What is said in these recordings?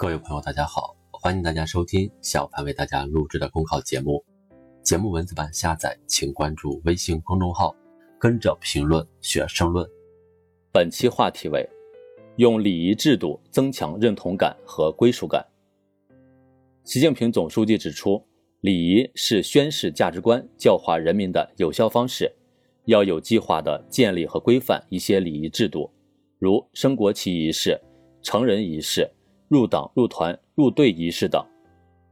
各位朋友，大家好，欢迎大家收听小凡为大家录制的公考节目。节目文字版下载，请关注微信公众号，跟着评论学申论。本期话题为：用礼仪制度增强认同感和归属感。习近平总书记指出，礼仪是宣示价值观、教化人民的有效方式，要有计划地建立和规范一些礼仪制度，如升国旗仪式、成人仪式、入党、入团、入队仪式等。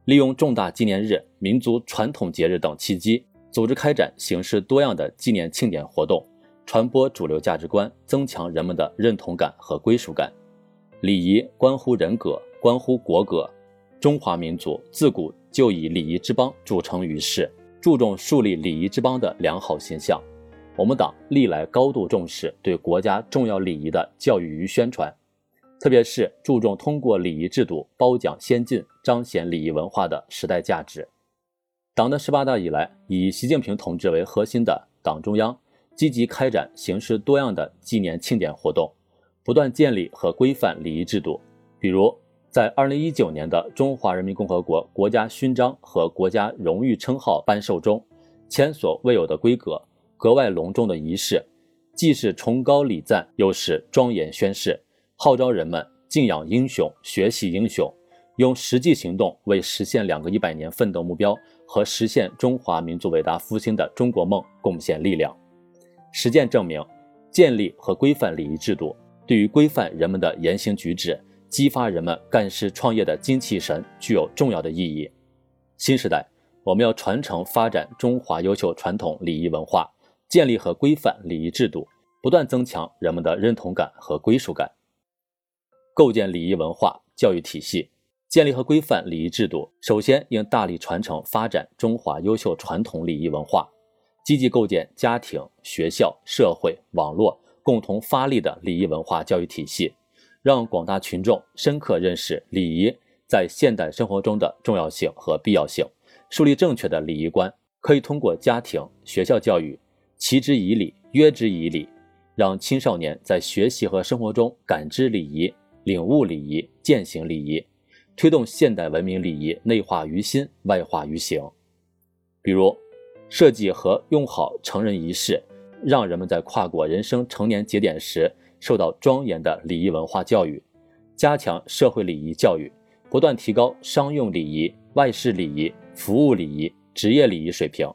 利用重大纪念日、民族传统节日等契机，组织开展形式多样的纪念庆典活动，传播主流价值观，增强人们的认同感和归属感。礼仪关乎人格，关乎国格。中华民族自古就以礼仪之邦著称于世，注重树立礼仪之邦的良好形象。我们党历来高度重视对国家重要礼仪的教育与宣传，特别是注重通过礼仪制度褒奖先进，彰显礼仪文化的时代价值。党的十八大以来，以习近平同志为核心的党中央积极开展形式多样的纪念庆典活动，不断建立和规范礼仪制度，比如。在二零一九年的中华人民共和国国家勋章和国家荣誉称号颁授中，前所未有的规格、格外隆重的仪式，既是崇高礼赞，又是庄严宣誓，号召人们敬仰英雄、学习英雄，用实际行动为实现两个一百年奋斗目标和实现中华民族伟大复兴的中国梦贡献力量。实践证明，建立和规范礼仪制度，对于规范人们的言行举止。激发人们干事创业的精气神具有重要的意义。新时代，我们要传承发展中华优秀传统礼仪文化，建立和规范礼仪制度，不断增强人们的认同感和归属感。构建礼仪文化教育体系，建立和规范礼仪制度，首先应大力传承发展中华优秀传统礼仪文化，积极构建家庭、学校、社会、网络共同发力的礼仪文化教育体系。让广大群众深刻认识礼仪在现代生活中的重要性和必要性，树立正确的礼仪观。可以通过家庭、学校教育，齐之以礼，约之以礼，让青少年在学习和生活中感知礼仪、领悟礼仪、践行礼仪，推动现代文明礼仪内化于心、外化于行。比如，设计和用好成人仪式，让人们在跨过人生成年节点时。受到庄严的礼仪文化教育，加强社会礼仪教育，不断提高商用礼仪、外事礼仪、服务礼仪、职业礼仪水平，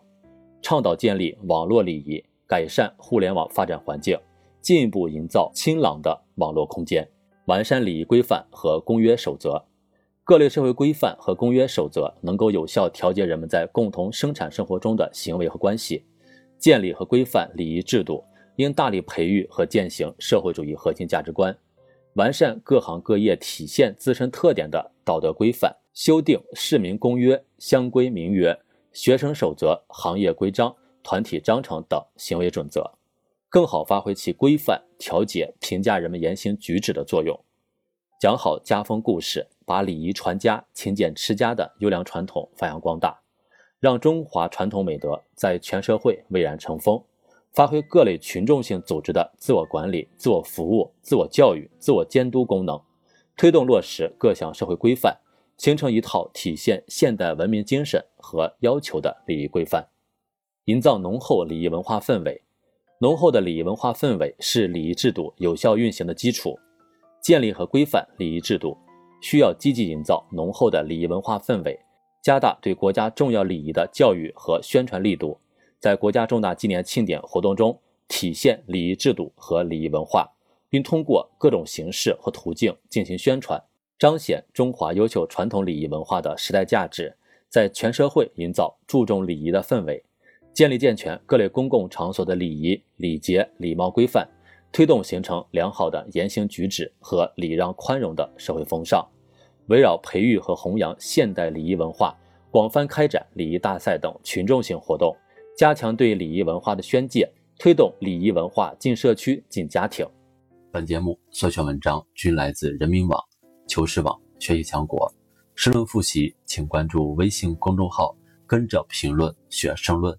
倡导建立网络礼仪，改善互联网发展环境，进一步营造清朗的网络空间，完善礼仪规范和公约守则。各类社会规范和公约守则能够有效调节人们在共同生产生活中的行为和关系，建立和规范礼仪制度。应大力培育和践行社会主义核心价值观，完善各行各业体现自身特点的道德规范，修订市民公约、乡规民约、学生守则、行业规章、团体章程等行为准则，更好发挥其规范、调节、评价人们言行举止的作用。讲好家风故事，把礼仪传家、勤俭持家的优良传统发扬光大，让中华传统美德在全社会蔚然成风。发挥各类群众性组织的自我管理、自我服务、自我教育、自我监督功能，推动落实各项社会规范，形成一套体现现代文明精神和要求的礼仪规范，营造浓厚礼仪文化氛围。浓厚的礼仪文化氛围是礼仪制度有效运行的基础。建立和规范礼仪制度，需要积极营造浓厚的礼仪文化氛围，加大对国家重要礼仪的教育和宣传力度。在国家重大纪念庆典活动中体现礼仪制度和礼仪文化，并通过各种形式和途径进行宣传，彰显中华优秀传统礼仪文化的时代价值，在全社会营造注重礼仪的氛围，建立健全各类公共场所的礼仪礼节礼貌规范，推动形成良好的言行举止和礼让宽容的社会风尚。围绕培育和弘扬现代礼仪文化，广泛开展礼仪大赛等群众性活动。加强对礼仪文化的宣介，推动礼仪文化进社区、进家庭。本节目所选文章均来自人民网、求是网、学习强国。申论复习，请关注微信公众号“跟着评论学申论”。